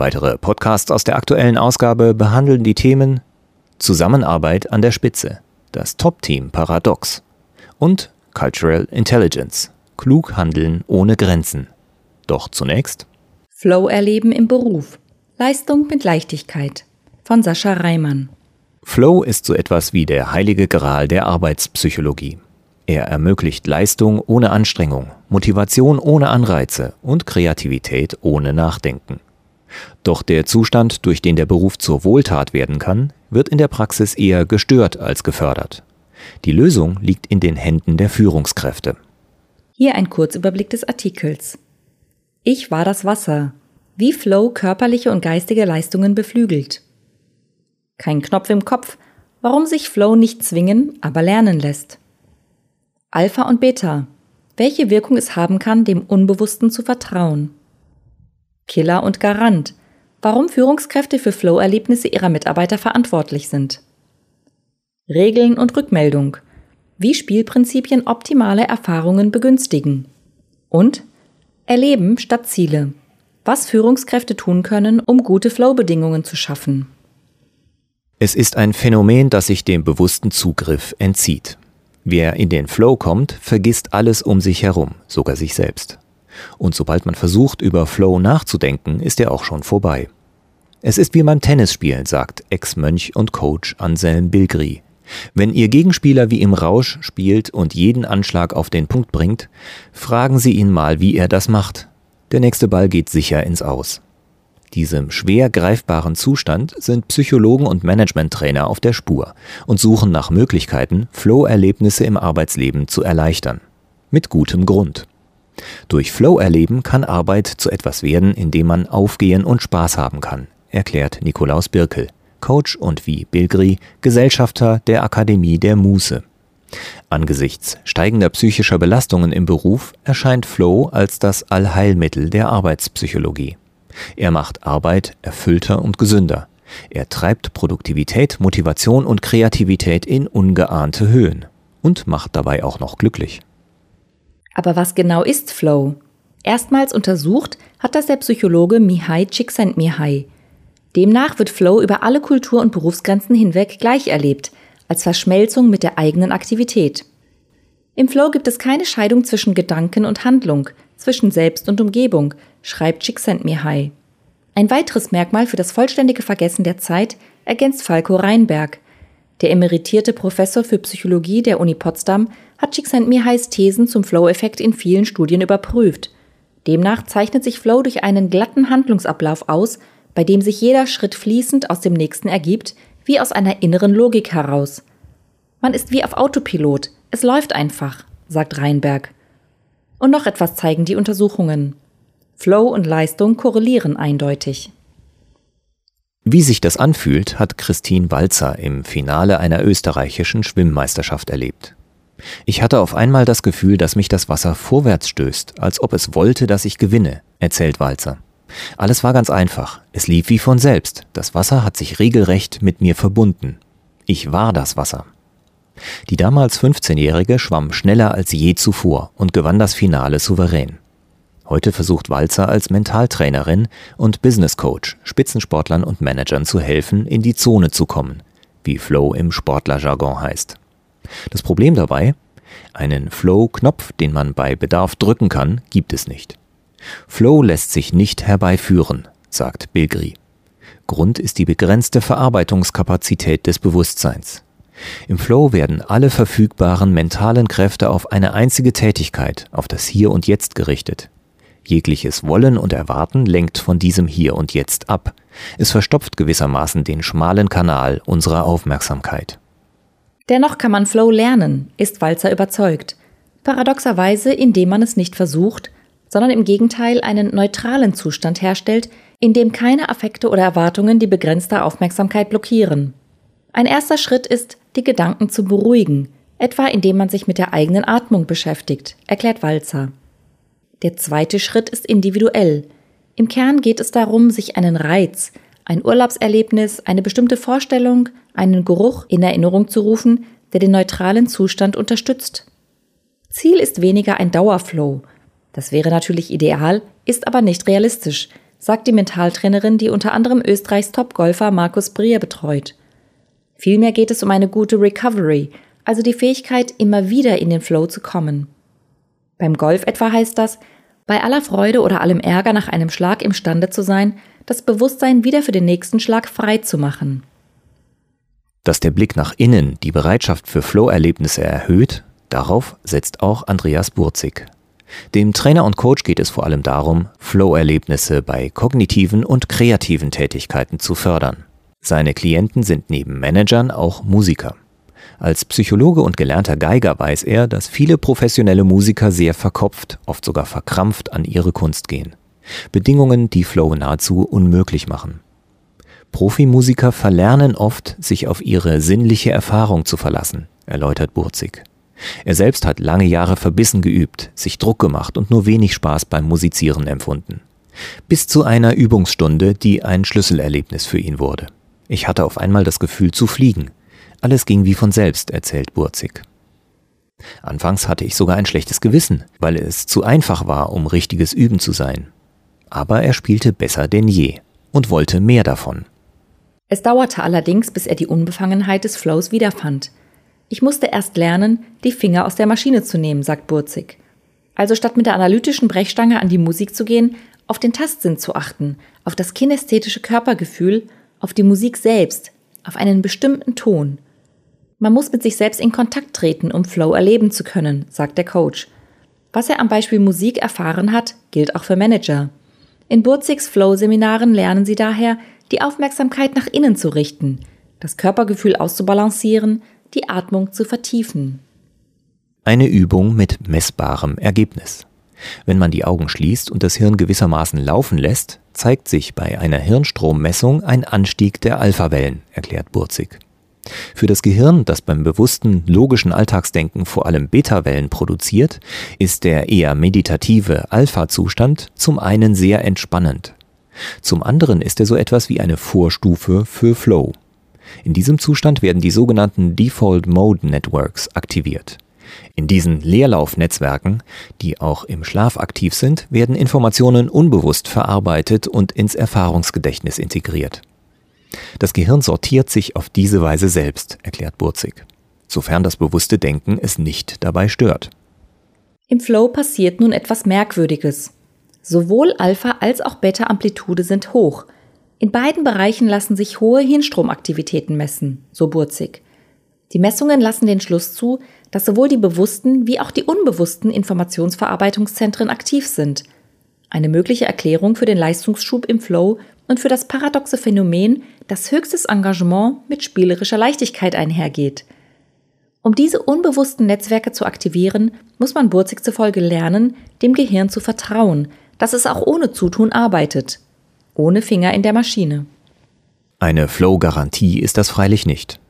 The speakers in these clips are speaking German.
Weitere Podcasts aus der aktuellen Ausgabe behandeln die Themen Zusammenarbeit an der Spitze, das Top-Team Paradox und Cultural Intelligence, klug handeln ohne Grenzen. Doch zunächst Flow erleben im Beruf, Leistung mit Leichtigkeit von Sascha Reimann. Flow ist so etwas wie der heilige Gral der Arbeitspsychologie. Er ermöglicht Leistung ohne Anstrengung, Motivation ohne Anreize und Kreativität ohne Nachdenken. Doch der Zustand, durch den der Beruf zur Wohltat werden kann, wird in der Praxis eher gestört als gefördert. Die Lösung liegt in den Händen der Führungskräfte. Hier ein Kurzüberblick des Artikels. Ich war das Wasser. Wie Flow körperliche und geistige Leistungen beflügelt. Kein Knopf im Kopf, warum sich Flow nicht zwingen, aber lernen lässt. Alpha und Beta. Welche Wirkung es haben kann, dem Unbewussten zu vertrauen. Killer und Garant, warum Führungskräfte für Flow-Erlebnisse ihrer Mitarbeiter verantwortlich sind. Regeln und Rückmeldung, wie Spielprinzipien optimale Erfahrungen begünstigen. Und Erleben statt Ziele, was Führungskräfte tun können, um gute Flow-Bedingungen zu schaffen. Es ist ein Phänomen, das sich dem bewussten Zugriff entzieht. Wer in den Flow kommt, vergisst alles um sich herum, sogar sich selbst. Und sobald man versucht, über Flow nachzudenken, ist er auch schon vorbei. Es ist wie beim Tennisspielen, sagt Ex-Mönch und Coach Anselm Bilgri. Wenn Ihr Gegenspieler wie im Rausch spielt und jeden Anschlag auf den Punkt bringt, fragen Sie ihn mal, wie er das macht. Der nächste Ball geht sicher ins Aus. Diesem schwer greifbaren Zustand sind Psychologen und Managementtrainer auf der Spur und suchen nach Möglichkeiten, Flow-Erlebnisse im Arbeitsleben zu erleichtern. Mit gutem Grund. Durch Flow erleben kann Arbeit zu etwas werden, in dem man aufgehen und Spaß haben kann, erklärt Nikolaus Birkel, Coach und wie Bilgri Gesellschafter der Akademie der Muße. Angesichts steigender psychischer Belastungen im Beruf erscheint Flow als das Allheilmittel der Arbeitspsychologie. Er macht Arbeit erfüllter und gesünder. Er treibt Produktivität, Motivation und Kreativität in ungeahnte Höhen und macht dabei auch noch glücklich. Aber was genau ist Flow? Erstmals untersucht hat das der Psychologe Mihai Csikszentmihalyi. Demnach wird Flow über alle Kultur- und Berufsgrenzen hinweg gleich erlebt, als Verschmelzung mit der eigenen Aktivität. Im Flow gibt es keine Scheidung zwischen Gedanken und Handlung, zwischen Selbst und Umgebung, schreibt Csikszentmihalyi. Ein weiteres Merkmal für das vollständige Vergessen der Zeit ergänzt Falco Reinberg. Der emeritierte Professor für Psychologie der Uni Potsdam hat Csikszentmihalys Thesen zum Flow-Effekt in vielen Studien überprüft. Demnach zeichnet sich Flow durch einen glatten Handlungsablauf aus, bei dem sich jeder Schritt fließend aus dem nächsten ergibt, wie aus einer inneren Logik heraus. Man ist wie auf Autopilot, es läuft einfach, sagt Reinberg. Und noch etwas zeigen die Untersuchungen. Flow und Leistung korrelieren eindeutig. Wie sich das anfühlt, hat Christine Walzer im Finale einer österreichischen Schwimmmeisterschaft erlebt. Ich hatte auf einmal das Gefühl, dass mich das Wasser vorwärts stößt, als ob es wollte, dass ich gewinne, erzählt Walzer. Alles war ganz einfach. Es lief wie von selbst. Das Wasser hat sich regelrecht mit mir verbunden. Ich war das Wasser. Die damals 15-Jährige schwamm schneller als je zuvor und gewann das Finale souverän. Heute versucht Walzer als Mentaltrainerin und Business Coach Spitzensportlern und Managern zu helfen, in die Zone zu kommen, wie Flow im Sportlerjargon heißt. Das Problem dabei? Einen Flow-Knopf, den man bei Bedarf drücken kann, gibt es nicht. Flow lässt sich nicht herbeiführen, sagt Bilgri. Grund ist die begrenzte Verarbeitungskapazität des Bewusstseins. Im Flow werden alle verfügbaren mentalen Kräfte auf eine einzige Tätigkeit, auf das Hier und Jetzt gerichtet. Jegliches Wollen und Erwarten lenkt von diesem Hier und Jetzt ab. Es verstopft gewissermaßen den schmalen Kanal unserer Aufmerksamkeit. Dennoch kann man Flow lernen, ist Walzer überzeugt. Paradoxerweise, indem man es nicht versucht, sondern im Gegenteil einen neutralen Zustand herstellt, in dem keine Affekte oder Erwartungen die begrenzte Aufmerksamkeit blockieren. Ein erster Schritt ist, die Gedanken zu beruhigen, etwa indem man sich mit der eigenen Atmung beschäftigt, erklärt Walzer. Der zweite Schritt ist individuell. Im Kern geht es darum, sich einen Reiz, ein Urlaubserlebnis, eine bestimmte Vorstellung, einen Geruch in Erinnerung zu rufen, der den neutralen Zustand unterstützt. Ziel ist weniger ein Dauerflow. Das wäre natürlich ideal, ist aber nicht realistisch, sagt die Mentaltrainerin, die unter anderem Österreichs Top-Golfer Markus Brier betreut. Vielmehr geht es um eine gute Recovery, also die Fähigkeit, immer wieder in den Flow zu kommen. Beim Golf etwa heißt das, bei aller Freude oder allem Ärger nach einem Schlag imstande zu sein, das Bewusstsein wieder für den nächsten Schlag frei zu machen. Dass der Blick nach innen die Bereitschaft für Flow-Erlebnisse erhöht, darauf setzt auch Andreas Burzig. Dem Trainer und Coach geht es vor allem darum, Flow-Erlebnisse bei kognitiven und kreativen Tätigkeiten zu fördern. Seine Klienten sind neben Managern auch Musiker. Als Psychologe und gelernter Geiger weiß er, dass viele professionelle Musiker sehr verkopft, oft sogar verkrampft an ihre Kunst gehen. Bedingungen, die Flow nahezu unmöglich machen. Profimusiker verlernen oft, sich auf ihre sinnliche Erfahrung zu verlassen, erläutert Burzig. Er selbst hat lange Jahre verbissen geübt, sich Druck gemacht und nur wenig Spaß beim Musizieren empfunden. Bis zu einer Übungsstunde, die ein Schlüsselerlebnis für ihn wurde. Ich hatte auf einmal das Gefühl zu fliegen. Alles ging wie von selbst, erzählt Burzig. Anfangs hatte ich sogar ein schlechtes Gewissen, weil es zu einfach war, um richtiges Üben zu sein. Aber er spielte besser denn je und wollte mehr davon. Es dauerte allerdings, bis er die Unbefangenheit des Flows wiederfand. Ich musste erst lernen, die Finger aus der Maschine zu nehmen, sagt Burzig. Also statt mit der analytischen Brechstange an die Musik zu gehen, auf den Tastsinn zu achten, auf das kinästhetische Körpergefühl, auf die Musik selbst, auf einen bestimmten Ton – man muss mit sich selbst in Kontakt treten, um Flow erleben zu können, sagt der Coach. Was er am Beispiel Musik erfahren hat, gilt auch für Manager. In Burzigs Flow-Seminaren lernen sie daher, die Aufmerksamkeit nach innen zu richten, das Körpergefühl auszubalancieren, die Atmung zu vertiefen. Eine Übung mit messbarem Ergebnis. Wenn man die Augen schließt und das Hirn gewissermaßen laufen lässt, zeigt sich bei einer Hirnstrommessung ein Anstieg der Alphawellen, erklärt Burzig. Für das Gehirn, das beim bewussten, logischen Alltagsdenken vor allem Beta-Wellen produziert, ist der eher meditative Alpha-Zustand zum einen sehr entspannend. Zum anderen ist er so etwas wie eine Vorstufe für Flow. In diesem Zustand werden die sogenannten Default Mode Networks aktiviert. In diesen Leerlaufnetzwerken, die auch im Schlaf aktiv sind, werden Informationen unbewusst verarbeitet und ins Erfahrungsgedächtnis integriert. Das Gehirn sortiert sich auf diese Weise selbst, erklärt Burzig, sofern das bewusste Denken es nicht dabei stört. Im Flow passiert nun etwas Merkwürdiges. Sowohl Alpha als auch Beta-Amplitude sind hoch. In beiden Bereichen lassen sich hohe Hirnstromaktivitäten messen, so Burzig. Die Messungen lassen den Schluss zu, dass sowohl die bewussten wie auch die unbewussten Informationsverarbeitungszentren aktiv sind. Eine mögliche Erklärung für den Leistungsschub im Flow und für das paradoxe Phänomen, dass höchstes Engagement mit spielerischer Leichtigkeit einhergeht. Um diese unbewussten Netzwerke zu aktivieren, muss man Burzig zufolge lernen, dem Gehirn zu vertrauen, dass es auch ohne Zutun arbeitet. Ohne Finger in der Maschine. Eine Flow-Garantie ist das freilich nicht.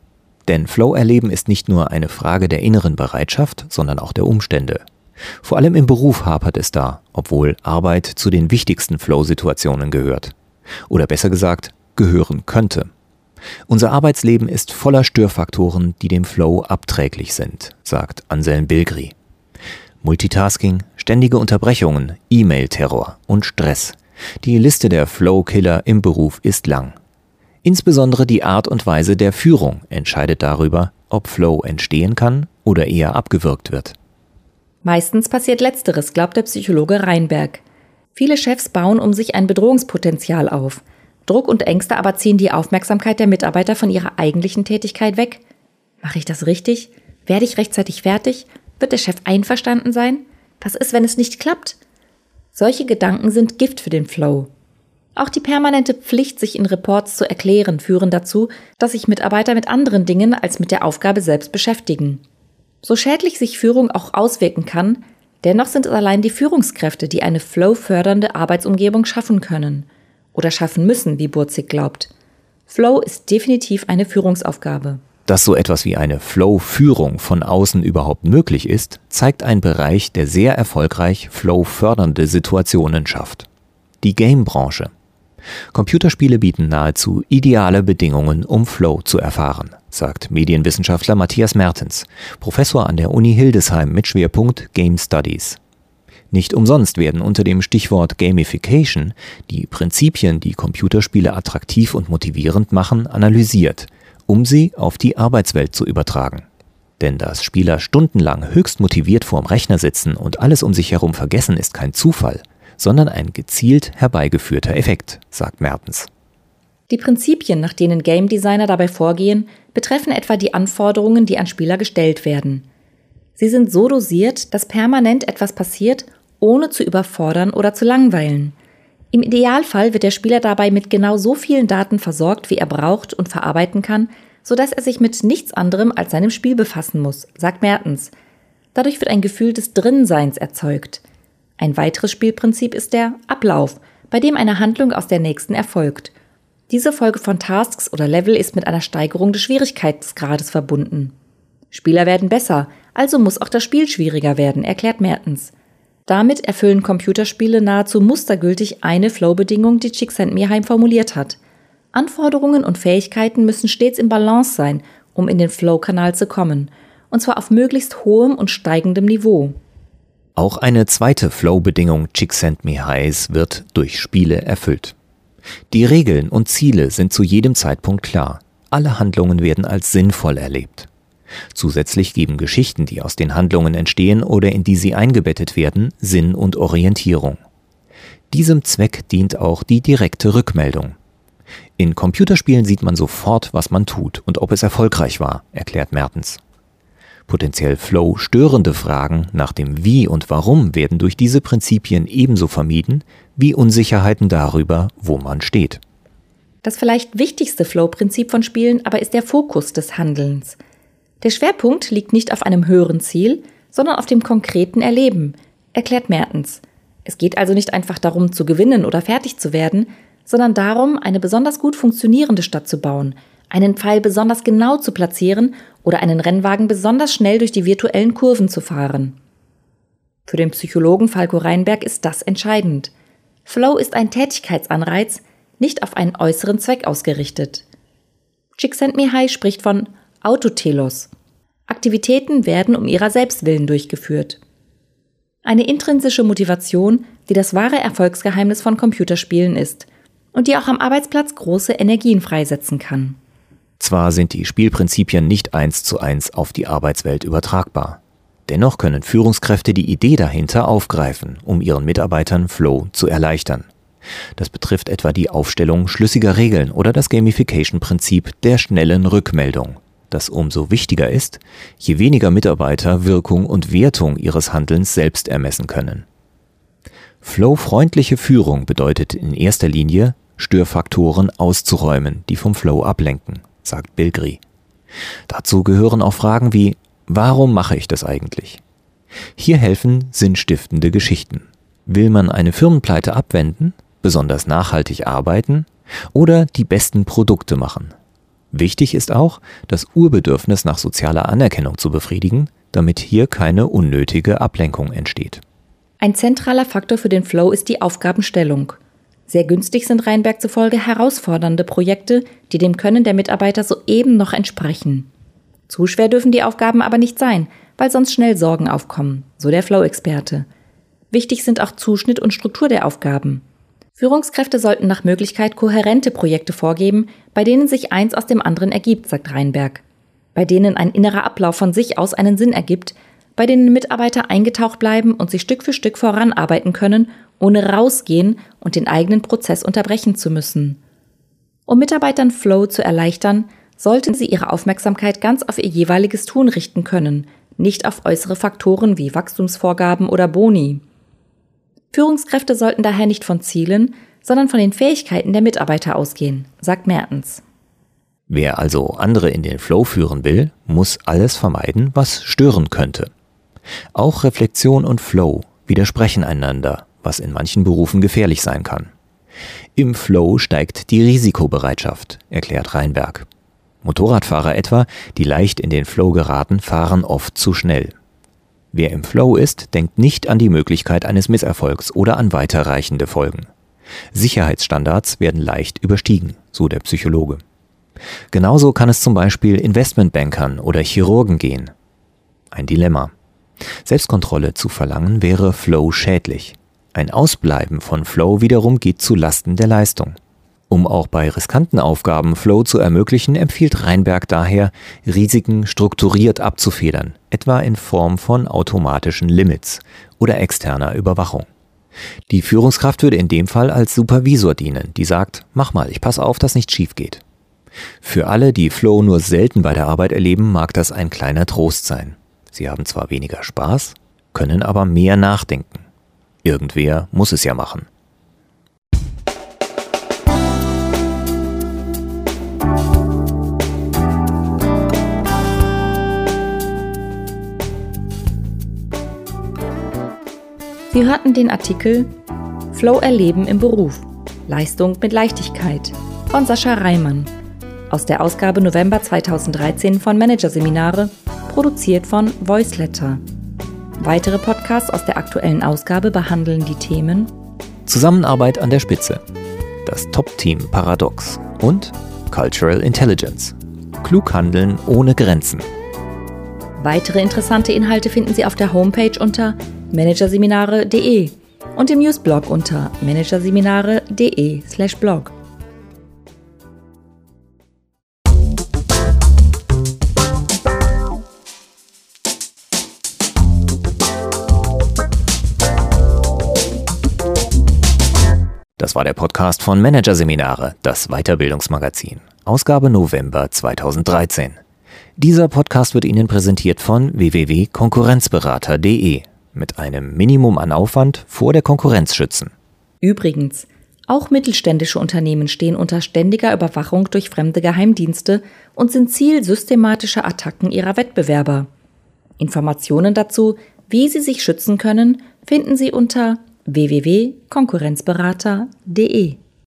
Denn Flow-Erleben ist nicht nur eine Frage der inneren Bereitschaft, sondern auch der Umstände. Vor allem im Beruf hapert es da, obwohl Arbeit zu den wichtigsten Flow-Situationen gehört. Oder besser gesagt, gehören könnte. Unser Arbeitsleben ist voller Störfaktoren, die dem Flow abträglich sind, sagt Anselm Bilgri. Multitasking, ständige Unterbrechungen, E-Mail-Terror und Stress. Die Liste der Flow-Killer im Beruf ist lang. Insbesondere die Art und Weise der Führung entscheidet darüber, ob Flow entstehen kann oder eher abgewirkt wird. Meistens passiert letzteres, glaubt der Psychologe Reinberg. Viele Chefs bauen um sich ein Bedrohungspotenzial auf. Druck und Ängste aber ziehen die Aufmerksamkeit der Mitarbeiter von ihrer eigentlichen Tätigkeit weg. Mache ich das richtig? Werde ich rechtzeitig fertig? Wird der Chef einverstanden sein? Was ist, wenn es nicht klappt? Solche Gedanken sind Gift für den Flow. Auch die permanente Pflicht, sich in Reports zu erklären, führen dazu, dass sich Mitarbeiter mit anderen Dingen als mit der Aufgabe selbst beschäftigen. So schädlich sich Führung auch auswirken kann, Dennoch sind es allein die Führungskräfte, die eine flow-fördernde Arbeitsumgebung schaffen können. oder schaffen müssen, wie Burzig glaubt. Flow ist definitiv eine Führungsaufgabe. Dass so etwas wie eine Flow-Führung von außen überhaupt möglich ist, zeigt ein Bereich, der sehr erfolgreich Flow-fördernde Situationen schafft. Die Game-Branche. Computerspiele bieten nahezu ideale Bedingungen, um Flow zu erfahren, sagt Medienwissenschaftler Matthias Mertens, Professor an der Uni Hildesheim mit Schwerpunkt Game Studies. Nicht umsonst werden unter dem Stichwort Gamification die Prinzipien, die Computerspiele attraktiv und motivierend machen, analysiert, um sie auf die Arbeitswelt zu übertragen. Denn dass Spieler stundenlang höchst motiviert vorm Rechner sitzen und alles um sich herum vergessen, ist kein Zufall, sondern ein gezielt herbeigeführter Effekt, sagt Mertens. Die Prinzipien, nach denen Game Designer dabei vorgehen, betreffen etwa die Anforderungen, die an Spieler gestellt werden. Sie sind so dosiert, dass permanent etwas passiert, ohne zu überfordern oder zu langweilen. Im Idealfall wird der Spieler dabei mit genau so vielen Daten versorgt, wie er braucht und verarbeiten kann, sodass er sich mit nichts anderem als seinem Spiel befassen muss, sagt Mertens. Dadurch wird ein Gefühl des Drinnseins erzeugt. Ein weiteres Spielprinzip ist der Ablauf, bei dem eine Handlung aus der nächsten erfolgt. Diese Folge von Tasks oder Level ist mit einer Steigerung des Schwierigkeitsgrades verbunden. Spieler werden besser, also muss auch das Spiel schwieriger werden, erklärt Mertens. Damit erfüllen Computerspiele nahezu mustergültig eine Flow-Bedingung, die Csikszentmihalyi formuliert hat. Anforderungen und Fähigkeiten müssen stets im Balance sein, um in den Flow-Kanal zu kommen, und zwar auf möglichst hohem und steigendem Niveau. Auch eine zweite Flow-Bedingung Csikszentmihalys wird durch Spiele erfüllt. Die Regeln und Ziele sind zu jedem Zeitpunkt klar. Alle Handlungen werden als sinnvoll erlebt. Zusätzlich geben Geschichten, die aus den Handlungen entstehen oder in die sie eingebettet werden, Sinn und Orientierung. Diesem Zweck dient auch die direkte Rückmeldung. In Computerspielen sieht man sofort, was man tut und ob es erfolgreich war, erklärt Mertens. Potenziell Flow störende Fragen nach dem Wie und Warum werden durch diese Prinzipien ebenso vermieden wie Unsicherheiten darüber, wo man steht. Das vielleicht wichtigste Flow-Prinzip von Spielen aber ist der Fokus des Handelns. Der Schwerpunkt liegt nicht auf einem höheren Ziel, sondern auf dem konkreten Erleben, erklärt Mertens. Es geht also nicht einfach darum zu gewinnen oder fertig zu werden, sondern darum, eine besonders gut funktionierende Stadt zu bauen, einen Pfeil besonders genau zu platzieren oder einen Rennwagen besonders schnell durch die virtuellen Kurven zu fahren. Für den Psychologen Falco Reinberg ist das entscheidend. Flow ist ein Tätigkeitsanreiz, nicht auf einen äußeren Zweck ausgerichtet. Csikszentmihalyi spricht von Autotelos. Aktivitäten werden um ihrer selbst willen durchgeführt. Eine intrinsische Motivation, die das wahre Erfolgsgeheimnis von Computerspielen ist und die auch am Arbeitsplatz große Energien freisetzen kann. Zwar sind die Spielprinzipien nicht eins zu eins auf die Arbeitswelt übertragbar. Dennoch können Führungskräfte die Idee dahinter aufgreifen, um ihren Mitarbeitern Flow zu erleichtern. Das betrifft etwa die Aufstellung schlüssiger Regeln oder das Gamification-Prinzip der schnellen Rückmeldung, das umso wichtiger ist, je weniger Mitarbeiter Wirkung und Wertung ihres Handelns selbst ermessen können. Flow-freundliche Führung bedeutet in erster Linie, Störfaktoren auszuräumen, die vom Flow ablenken sagt Bilgri. Dazu gehören auch Fragen wie, warum mache ich das eigentlich? Hier helfen sinnstiftende Geschichten. Will man eine Firmenpleite abwenden, besonders nachhaltig arbeiten oder die besten Produkte machen? Wichtig ist auch, das Urbedürfnis nach sozialer Anerkennung zu befriedigen, damit hier keine unnötige Ablenkung entsteht. Ein zentraler Faktor für den Flow ist die Aufgabenstellung. Sehr günstig sind Rheinberg zufolge herausfordernde Projekte, die dem Können der Mitarbeiter soeben noch entsprechen. Zu schwer dürfen die Aufgaben aber nicht sein, weil sonst schnell Sorgen aufkommen, so der Flow-Experte. Wichtig sind auch Zuschnitt und Struktur der Aufgaben. Führungskräfte sollten nach Möglichkeit kohärente Projekte vorgeben, bei denen sich eins aus dem anderen ergibt, sagt Rheinberg. Bei denen ein innerer Ablauf von sich aus einen Sinn ergibt, bei denen Mitarbeiter eingetaucht bleiben und sich Stück für Stück voranarbeiten können ohne rausgehen und den eigenen Prozess unterbrechen zu müssen. Um Mitarbeitern Flow zu erleichtern, sollten sie ihre Aufmerksamkeit ganz auf ihr jeweiliges Tun richten können, nicht auf äußere Faktoren wie Wachstumsvorgaben oder Boni. Führungskräfte sollten daher nicht von Zielen, sondern von den Fähigkeiten der Mitarbeiter ausgehen, sagt Mertens. Wer also andere in den Flow führen will, muss alles vermeiden, was stören könnte. Auch Reflexion und Flow widersprechen einander was in manchen Berufen gefährlich sein kann. Im Flow steigt die Risikobereitschaft, erklärt Reinberg. Motorradfahrer etwa, die leicht in den Flow geraten, fahren oft zu schnell. Wer im Flow ist, denkt nicht an die Möglichkeit eines Misserfolgs oder an weiterreichende Folgen. Sicherheitsstandards werden leicht überstiegen, so der Psychologe. Genauso kann es zum Beispiel Investmentbankern oder Chirurgen gehen. Ein Dilemma. Selbstkontrolle zu verlangen wäre Flow schädlich. Ein Ausbleiben von Flow wiederum geht zu Lasten der Leistung. Um auch bei riskanten Aufgaben Flow zu ermöglichen, empfiehlt Reinberg daher, Risiken strukturiert abzufedern, etwa in Form von automatischen Limits oder externer Überwachung. Die Führungskraft würde in dem Fall als Supervisor dienen, die sagt, mach mal, ich passe auf, dass nichts schief geht. Für alle, die Flow nur selten bei der Arbeit erleben, mag das ein kleiner Trost sein. Sie haben zwar weniger Spaß, können aber mehr nachdenken. Irgendwer muss es ja machen. Sie hörten den Artikel Flow erleben im Beruf. Leistung mit Leichtigkeit von Sascha Reimann aus der Ausgabe November 2013 von Managerseminare, produziert von Voiceletter. Weitere Podcasts aus der aktuellen Ausgabe behandeln die Themen Zusammenarbeit an der Spitze, das Top-Team Paradox und Cultural Intelligence. Klug handeln ohne Grenzen. Weitere interessante Inhalte finden Sie auf der Homepage unter managerseminare.de und im Newsblog unter managerseminare.de/blog. Das war der Podcast von Managerseminare, das Weiterbildungsmagazin, Ausgabe November 2013. Dieser Podcast wird Ihnen präsentiert von www.konkurrenzberater.de mit einem Minimum an Aufwand vor der Konkurrenz schützen. Übrigens, auch mittelständische Unternehmen stehen unter ständiger Überwachung durch fremde Geheimdienste und sind Ziel systematischer Attacken ihrer Wettbewerber. Informationen dazu, wie sie sich schützen können, finden Sie unter www.konkurrenzberater.de.